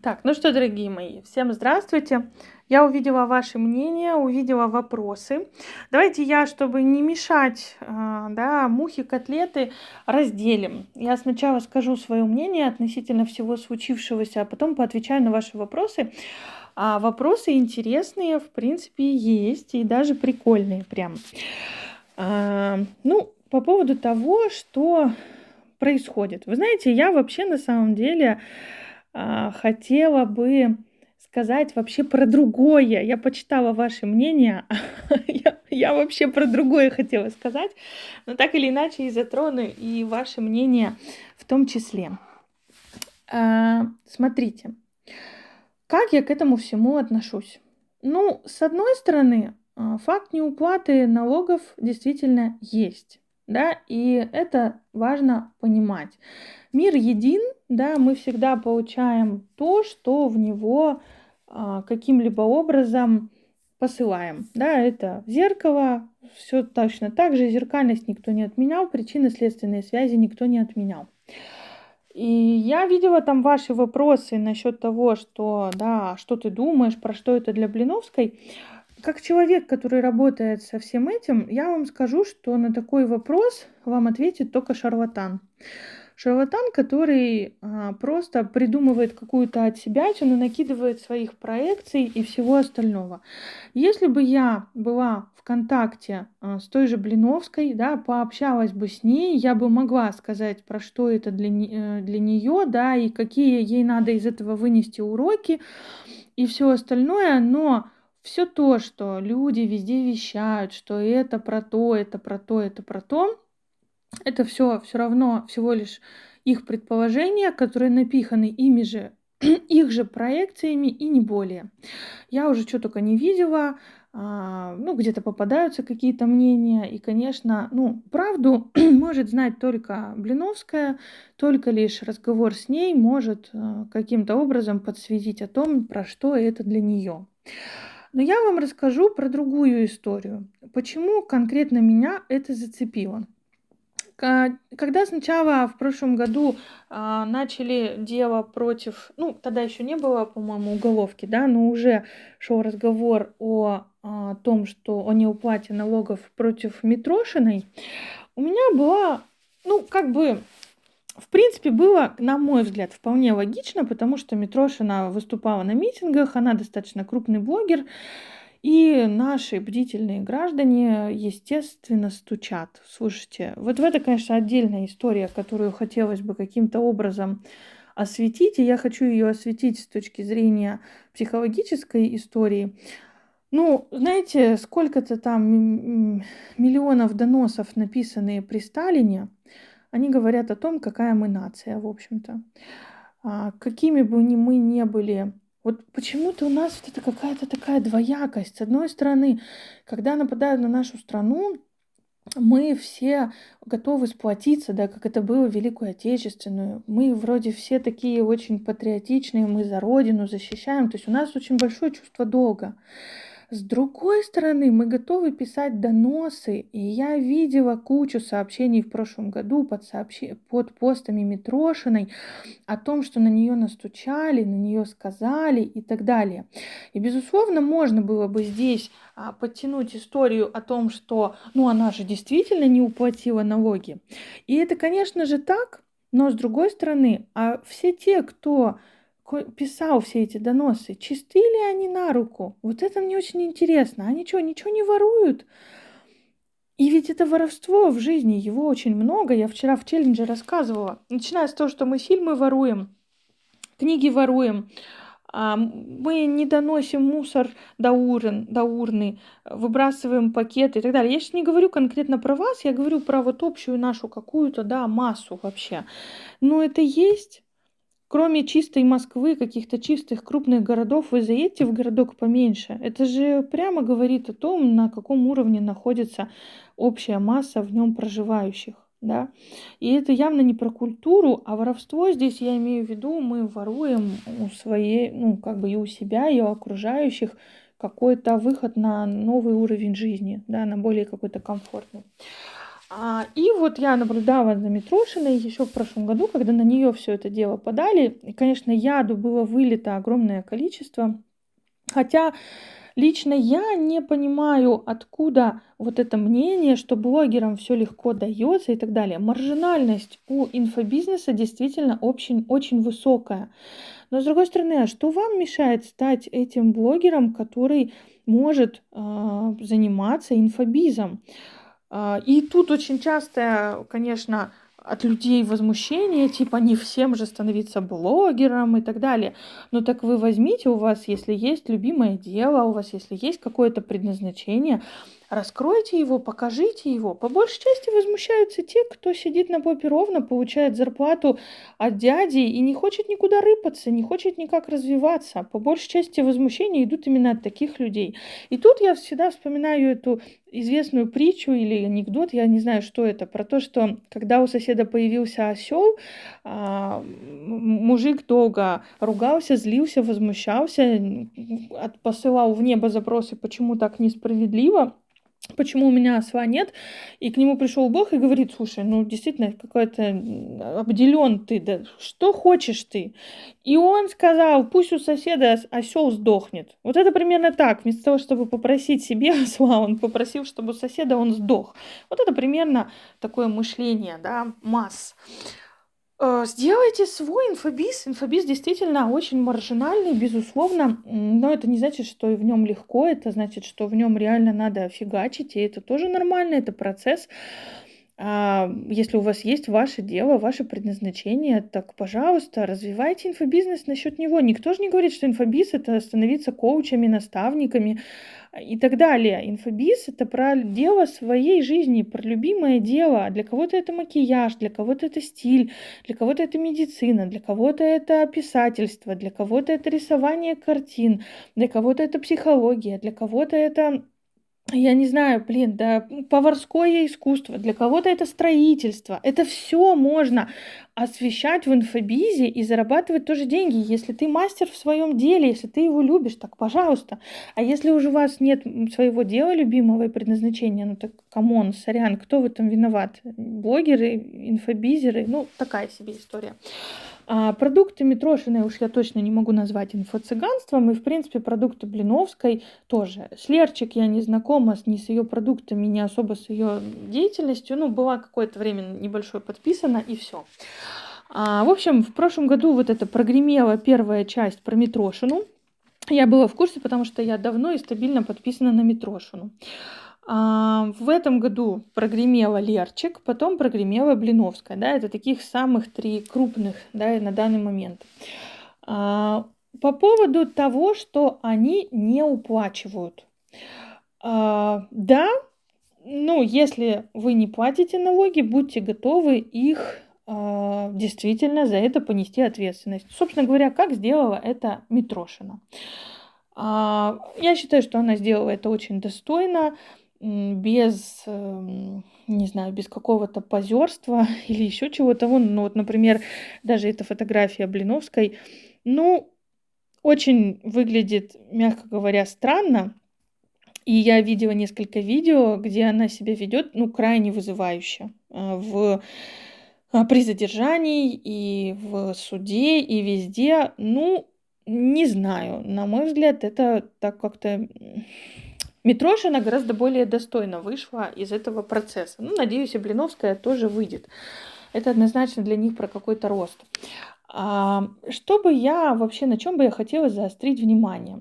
Так, ну что, дорогие мои, всем здравствуйте. Я увидела ваши мнения, увидела вопросы. Давайте я, чтобы не мешать, а, да, мухи, котлеты, разделим. Я сначала скажу свое мнение относительно всего случившегося, а потом поотвечаю на ваши вопросы. А вопросы интересные, в принципе, есть, и даже прикольные прям. А, ну, по поводу того, что происходит. Вы знаете, я вообще на самом деле а, хотела бы сказать вообще про другое. Я почитала ваше мнение, я, я вообще про другое хотела сказать, но так или иначе и затрону и ваше мнение в том числе. А, смотрите, как я к этому всему отношусь? Ну, с одной стороны, а, факт неуплаты налогов действительно есть да, и это важно понимать. Мир един, да, мы всегда получаем то, что в него а, каким-либо образом посылаем, да, это зеркало, все точно так же, зеркальность никто не отменял, причинно-следственные связи никто не отменял. И я видела там ваши вопросы насчет того, что, да, что ты думаешь, про что это для Блиновской. Как человек, который работает со всем этим, я вам скажу, что на такой вопрос вам ответит только шарлатан. Шарлатан, который а, просто придумывает какую-то от себя, он накидывает своих проекций и всего остального. Если бы я была в контакте а, с той же Блиновской, да, пообщалась бы с ней, я бы могла сказать, про что это для, э, для нее, да, и какие ей надо из этого вынести уроки и все остальное, но все то, что люди везде вещают, что это про то, это про то, это про то, это все все равно всего лишь их предположения, которые напиханы ими же, их же проекциями и не более. Я уже что только не видела, а, ну, где-то попадаются какие-то мнения, и, конечно, ну, правду может знать только Блиновская, только лишь разговор с ней может а, каким-то образом подсветить о том, про что это для нее. Но я вам расскажу про другую историю. Почему конкретно меня это зацепило? Когда сначала в прошлом году а, начали дело против, ну, тогда еще не было, по-моему, уголовки, да, но уже шел разговор о, о том, что о неуплате налогов против Митрошиной, у меня была, ну, как бы в принципе, было, на мой взгляд, вполне логично, потому что Митрошина выступала на митингах, она достаточно крупный блогер, и наши бдительные граждане, естественно, стучат. Слушайте, вот в это, конечно, отдельная история, которую хотелось бы каким-то образом осветить, и я хочу ее осветить с точки зрения психологической истории. Ну, знаете, сколько-то там миллионов доносов, написанные при Сталине, они говорят о том, какая мы нация, в общем-то. А, какими бы ни мы не были вот почему-то у нас вот это какая-то такая двоякость. С одной стороны, когда нападают на нашу страну, мы все готовы сплотиться, да, как это было в Великую Отечественную. Мы вроде все такие очень патриотичные, мы за Родину защищаем. То есть у нас очень большое чувство долга. С другой стороны, мы готовы писать доносы, и я видела кучу сообщений в прошлом году под, сообщ... под постами Митрошиной о том, что на нее настучали, на нее сказали и так далее. И, безусловно, можно было бы здесь а, подтянуть историю о том, что, ну, она же действительно не уплатила налоги. И это, конечно же, так, но с другой стороны, а все те, кто писал все эти доносы, чисты ли они на руку? Вот это мне очень интересно. Они что, ничего не воруют? И ведь это воровство в жизни, его очень много. Я вчера в челлендже рассказывала. Начиная с того, что мы фильмы воруем, книги воруем, а, мы не доносим мусор до, урн, до урны, выбрасываем пакеты и так далее. Я сейчас не говорю конкретно про вас, я говорю про вот общую нашу какую-то, да, массу вообще. Но это есть Кроме чистой Москвы, каких-то чистых крупных городов, вы заедете в городок поменьше. Это же прямо говорит о том, на каком уровне находится общая масса в нем проживающих. Да? И это явно не про культуру, а воровство здесь я имею в виду, мы воруем у своей, ну, как бы и у себя, и у окружающих какой-то выход на новый уровень жизни, да, на более какой-то комфортный. А, и вот я наблюдала за Митрошиной еще в прошлом году, когда на нее все это дело подали. И, конечно, яду было вылито огромное количество. Хотя лично я не понимаю, откуда вот это мнение, что блогерам все легко дается и так далее. Маржинальность у инфобизнеса действительно очень, очень высокая. Но с другой стороны, а что вам мешает стать этим блогером, который может э, заниматься инфобизом? А, и тут очень часто, конечно, от людей возмущение, типа не всем же становиться блогером и так далее. Но так вы возьмите, у вас, если есть любимое дело, у вас, если есть какое-то предназначение, Раскройте его, покажите его. По большей части возмущаются те, кто сидит на попе ровно, получает зарплату от дяди и не хочет никуда рыпаться, не хочет никак развиваться. По большей части возмущения идут именно от таких людей. И тут я всегда вспоминаю эту известную притчу или анекдот, я не знаю, что это, про то, что когда у соседа появился осел, а, мужик долго ругался, злился, возмущался, посылал в небо запросы, почему так несправедливо почему у меня осла нет, и к нему пришел Бог и говорит, слушай, ну действительно какой-то обделен ты, да что хочешь ты? И он сказал, пусть у соседа осел сдохнет. Вот это примерно так, вместо того, чтобы попросить себе осла, он попросил, чтобы у соседа он сдох. Вот это примерно такое мышление, да, масс. Э, сделайте свой инфобиз. Инфобиз действительно очень маржинальный, безусловно, но это не значит, что в нем легко, это значит, что в нем реально надо фигачить, и это тоже нормально, это процесс. А, если у вас есть ваше дело, ваше предназначение, так, пожалуйста, развивайте инфобизнес насчет него. Никто же не говорит, что инфобиз это становиться коучами, наставниками и так далее. Инфобиз это про дело своей жизни, про любимое дело. Для кого-то это макияж, для кого-то это стиль, для кого-то это медицина, для кого-то это писательство, для кого-то это рисование картин, для кого-то это психология, для кого-то это я не знаю, блин, да поварское искусство, для кого-то это строительство. Это все можно освещать в инфобизе и зарабатывать тоже деньги. Если ты мастер в своем деле, если ты его любишь, так пожалуйста. А если уже у вас нет своего дела любимого и предназначения, ну так come on, сорян, кто в этом виноват? Блогеры, инфобизеры, ну такая себе история. А продукты Митрошиной уж я точно не могу назвать инфо-цыганством, и, в принципе, продукты Блиновской тоже. С Лерчик я не знакома ни с ее продуктами, ни особо с ее деятельностью. Ну, была какое-то время небольшое подписана, и все. А, в общем, в прошлом году вот это прогремела первая часть про Митрошину. Я была в курсе, потому что я давно и стабильно подписана на Митрошину. А, в этом году прогремела Лерчик, потом прогремела Блиновская. Да, это таких самых три крупных да, на данный момент. А, по поводу того, что они не уплачивают. А, да, ну, если вы не платите налоги, будьте готовы их действительно за это понести ответственность. Собственно говоря, как сделала это Митрошина. Я считаю, что она сделала это очень достойно без, эм, не знаю, без какого-то позерства или еще чего-то. Ну вот, например, даже эта фотография Блиновской, ну, очень выглядит, мягко говоря, странно. И я видела несколько видео, где она себя ведет, ну, крайне вызывающе э, в а, при задержании и в суде и везде. Ну, не знаю, на мой взгляд, это так как-то Митрошина гораздо более достойно вышла из этого процесса. Ну, надеюсь, и Блиновская тоже выйдет. Это однозначно для них про какой-то рост. А, что бы я вообще, на чем бы я хотела заострить внимание?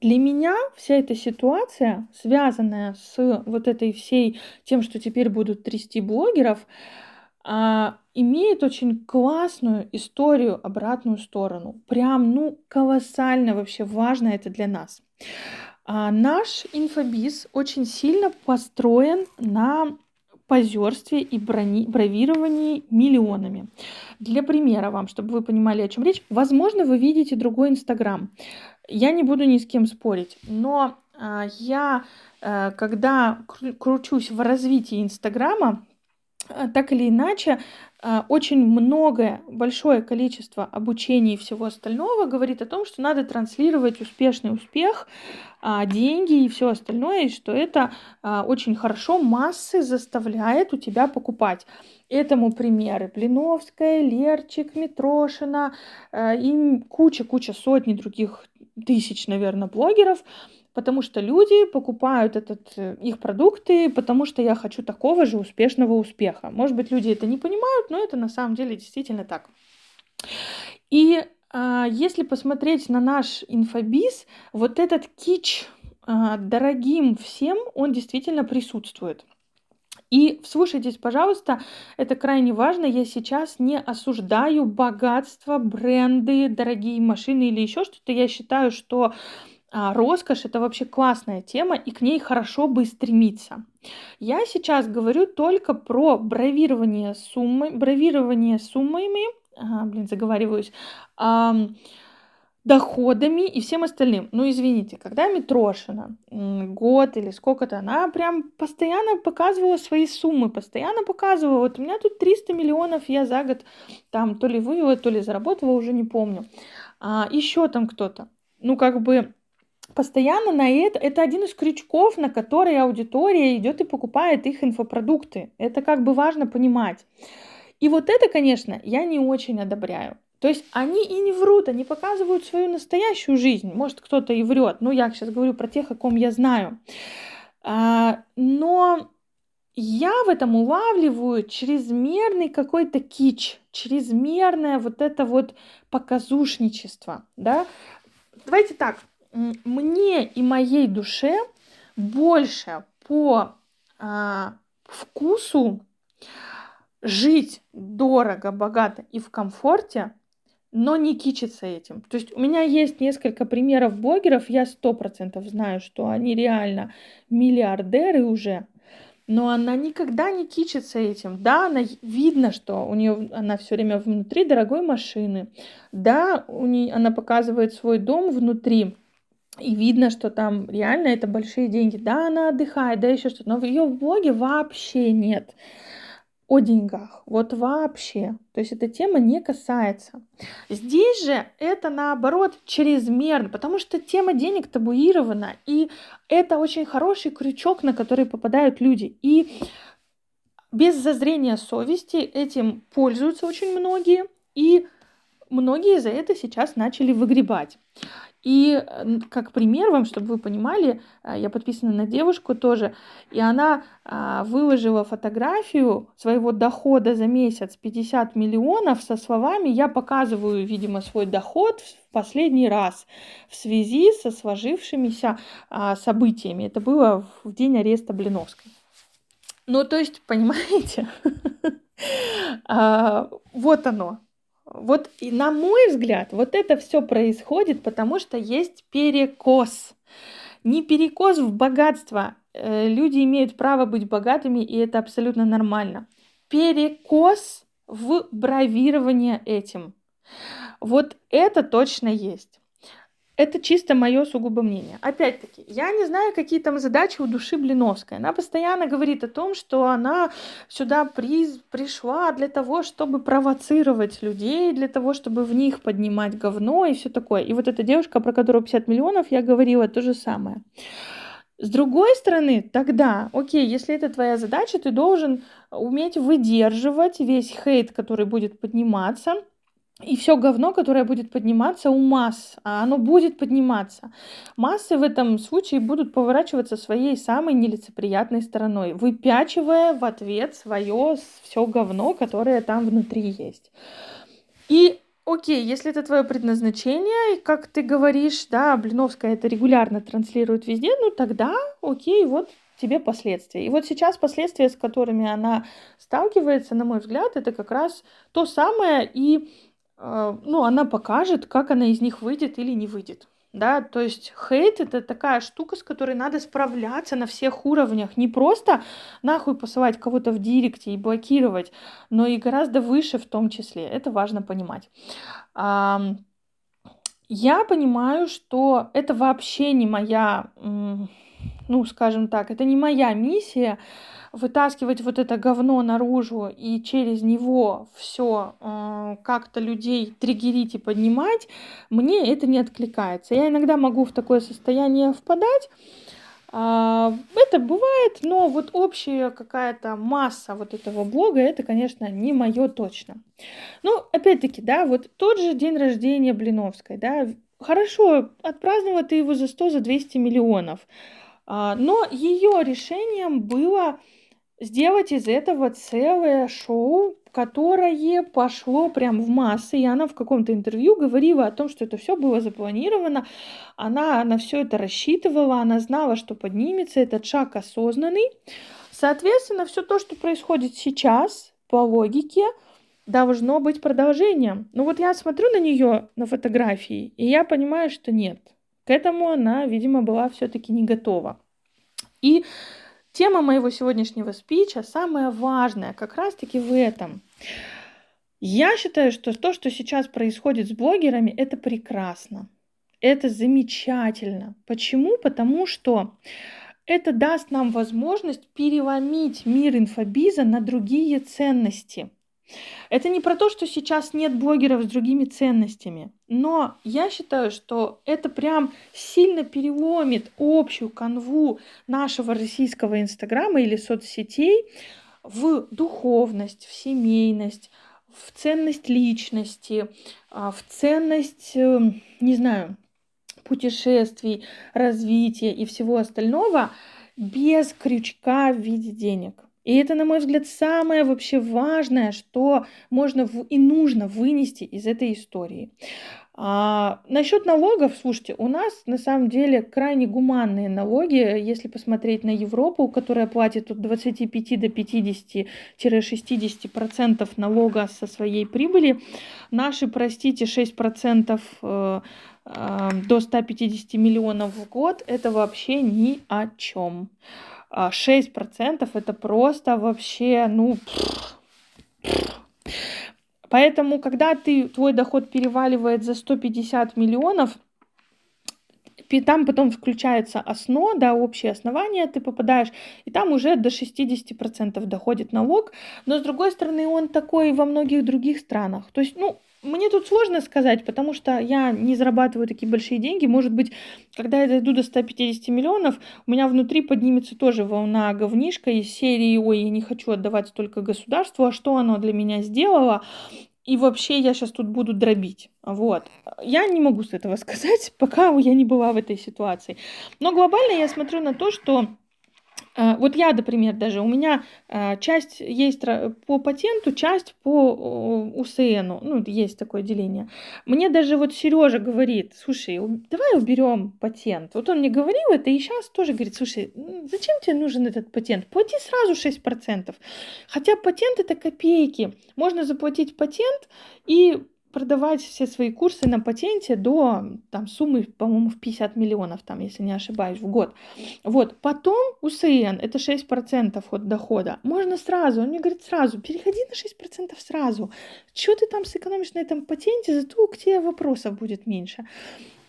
Для меня вся эта ситуация, связанная с вот этой всей тем, что теперь будут трясти блогеров, а, имеет очень классную историю обратную сторону. Прям, ну, колоссально вообще важно это для нас. А наш инфобиз очень сильно построен на позерстве и брони, бравировании миллионами. Для примера вам, чтобы вы понимали, о чем речь, возможно, вы видите другой Инстаграм. Я не буду ни с кем спорить, но а, я, а, когда кручусь в развитии Инстаграма, так или иначе, а, очень многое, большое количество обучения и всего остального говорит о том, что надо транслировать успешный успех, а, деньги и все остальное, и что это очень хорошо массы заставляет у тебя покупать. Этому примеры Блиновская, Лерчик, Митрошина и куча-куча сотни других тысяч, наверное, блогеров, потому что люди покупают этот, э, их продукты, потому что я хочу такого же успешного успеха. Может быть, люди это не понимают, но это на самом деле действительно так. И а, если посмотреть на наш инфобиз, вот этот кич а, дорогим всем, он действительно присутствует. И вслушайтесь, пожалуйста, это крайне важно. Я сейчас не осуждаю богатство, бренды, дорогие машины или еще что-то. Я считаю, что а, роскошь это вообще классная тема, и к ней хорошо бы стремиться. Я сейчас говорю только про бравирование суммы, бравирование суммами, ага, блин, заговариваюсь, а, доходами и всем остальным. Ну, извините, когда Митрошина год или сколько-то, она прям постоянно показывала свои суммы, постоянно показывала, вот у меня тут 300 миллионов я за год там то ли вывела, то ли заработала, уже не помню. А, еще там кто-то. Ну, как бы постоянно на это, это один из крючков, на который аудитория идет и покупает их инфопродукты. Это как бы важно понимать. И вот это, конечно, я не очень одобряю. То есть они и не врут, они показывают свою настоящую жизнь. Может, кто-то и врет. Ну, я сейчас говорю про тех, о ком я знаю. А, но я в этом улавливаю чрезмерный какой-то кич, чрезмерное вот это вот показушничество, да. Давайте так, мне и моей душе больше по а, вкусу жить дорого, богато и в комфорте, но не кичиться этим. То есть у меня есть несколько примеров блогеров, я сто процентов знаю, что они реально миллиардеры уже, но она никогда не кичится этим. Да, она видно, что у нее она все время внутри дорогой машины. Да, у нее она показывает свой дом внутри и видно, что там реально это большие деньги. Да, она отдыхает, да, еще что-то. Но в ее блоге вообще нет о деньгах. Вот вообще. То есть эта тема не касается. Здесь же это наоборот чрезмерно, потому что тема денег табуирована. И это очень хороший крючок, на который попадают люди. И без зазрения совести этим пользуются очень многие. И многие за это сейчас начали выгребать. И как пример вам, чтобы вы понимали, э, я подписана на девушку тоже, и она а, выложила фотографию своего дохода за месяц 50 миллионов со словами «Я показываю, видимо, свой доход в последний раз в связи со сложившимися а, событиями». Это было в день ареста Блиновской. Ну, то есть, понимаете, а, вот оно, вот и на мой взгляд, вот это все происходит, потому что есть перекос. Не перекос в богатство. Э, люди имеют право быть богатыми, и это абсолютно нормально. Перекос в бравирование этим. Вот это точно есть. Это чисто мое сугубо мнение. Опять-таки, я не знаю, какие там задачи у души Блиновской. Она постоянно говорит о том, что она сюда приз, пришла для того, чтобы провоцировать людей, для того, чтобы в них поднимать говно и все такое. И вот эта девушка, про которую 50 миллионов, я говорила то же самое. С другой стороны, тогда, окей, если это твоя задача, ты должен уметь выдерживать весь хейт, который будет подниматься, и все говно, которое будет подниматься у масс, а оно будет подниматься. Массы в этом случае будут поворачиваться своей самой нелицеприятной стороной, выпячивая в ответ свое все говно, которое там внутри есть. И окей, если это твое предназначение, и как ты говоришь, да, Блиновская это регулярно транслирует везде, ну тогда окей, вот тебе последствия. И вот сейчас последствия, с которыми она сталкивается, на мой взгляд, это как раз то самое и ну, она покажет, как она из них выйдет или не выйдет. Да, то есть хейт это такая штука, с которой надо справляться на всех уровнях. Не просто нахуй посылать кого-то в директе и блокировать, но и гораздо выше в том числе. Это важно понимать. Я понимаю, что это вообще не моя, ну, скажем так, это не моя миссия вытаскивать вот это говно наружу и через него все э, как-то людей триггерить и поднимать, мне это не откликается. Я иногда могу в такое состояние впадать, а, это бывает, но вот общая какая-то масса вот этого блога, это, конечно, не мое точно. Ну, опять-таки, да, вот тот же день рождения Блиновской, да, хорошо, отпраздновала ты его за 100, за 200 миллионов, а, но ее решением было сделать из этого целое шоу, которое пошло прям в массы, и она в каком-то интервью говорила о том, что это все было запланировано, она на все это рассчитывала, она знала, что поднимется этот шаг осознанный. Соответственно, все то, что происходит сейчас, по логике, должно быть продолжением. Ну вот я смотрю на нее на фотографии, и я понимаю, что нет. К этому она, видимо, была все-таки не готова. И Тема моего сегодняшнего спича самая важная как раз-таки в этом. Я считаю, что то, что сейчас происходит с блогерами, это прекрасно. Это замечательно. Почему? Потому что это даст нам возможность переломить мир инфобиза на другие ценности. Это не про то, что сейчас нет блогеров с другими ценностями, но я считаю, что это прям сильно переломит общую канву нашего российского инстаграма или соцсетей в духовность, в семейность, в ценность личности, а, в ценность, э, не знаю, путешествий, развития и всего остального без крючка в виде денег. И это, на мой взгляд, самое вообще важное, что можно и нужно вынести из этой истории. А, насчет налогов, слушайте, у нас на самом деле крайне гуманные налоги, если посмотреть на Европу, которая платит от 25 до 50-60% налога со своей прибыли, наши, простите, 6% э, э, до 150 миллионов в год, это вообще ни о чем. 6% а это просто вообще, ну... Поэтому, когда ты, твой доход переваливает за 150 миллионов, там потом включается основа, да, общее основание, ты попадаешь, и там уже до 60% доходит налог, но с другой стороны он такой во многих других странах. То есть, ну, мне тут сложно сказать, потому что я не зарабатываю такие большие деньги. Может быть, когда я дойду до 150 миллионов, у меня внутри поднимется тоже волна говнишка из серии «Ой, я не хочу отдавать столько государству, а что оно для меня сделало?» И вообще я сейчас тут буду дробить. Вот. Я не могу с этого сказать, пока я не была в этой ситуации. Но глобально я смотрю на то, что вот я, например, даже у меня а, часть есть по патенту, часть по УСН, ну, есть такое деление. Мне даже вот Сережа говорит, слушай, давай уберем патент. Вот он мне говорил это и сейчас тоже говорит, слушай, зачем тебе нужен этот патент? Плати сразу 6%. Хотя патент это копейки. Можно заплатить патент и продавать все свои курсы на патенте до там, суммы, по-моему, в 50 миллионов, там, если не ошибаюсь, в год. Вот. Потом УСН, это 6% от дохода. Можно сразу, он мне говорит сразу, переходи на 6% сразу. Что ты там сэкономишь на этом патенте, зато к тебе вопросов будет меньше.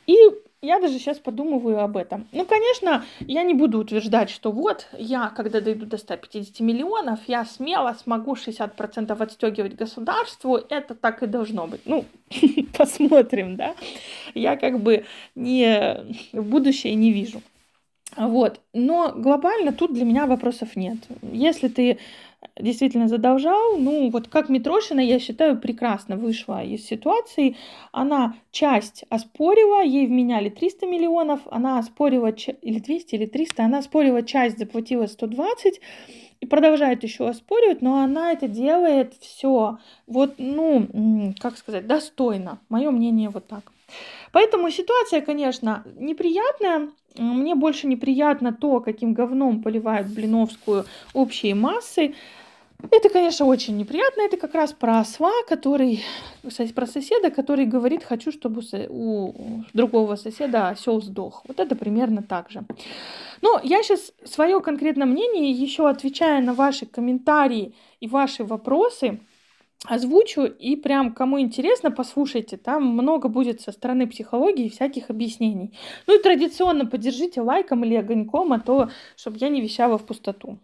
И я даже сейчас подумываю об этом. Ну, конечно, я не буду утверждать, что вот я, когда дойду до 150 миллионов, я смело смогу 60% отстегивать государству. Это так и должно быть. Ну, посмотрим, да. Я как бы не в будущее не вижу. Вот. Но глобально тут для меня вопросов нет. Если ты действительно задолжал. Ну, вот как Митрошина, я считаю, прекрасно вышла из ситуации. Она часть оспорила, ей вменяли 300 миллионов, она оспорила, или 200, или 300, она оспорила часть, заплатила 120 и продолжает еще оспоривать, но она это делает все вот, ну, как сказать, достойно. Мое мнение вот так. Поэтому ситуация, конечно, неприятная. Мне больше неприятно то, каким говном поливают Блиновскую общие массы. Это, конечно, очень неприятно. Это как раз про осла, который, кстати, про соседа, который говорит, хочу, чтобы у другого соседа осел сдох. Вот это примерно так же. Но я сейчас свое конкретное мнение, еще отвечая на ваши комментарии и ваши вопросы, озвучу, и прям кому интересно, послушайте, там много будет со стороны психологии всяких объяснений. Ну и традиционно поддержите лайком или огоньком, а то, чтобы я не вещала в пустоту.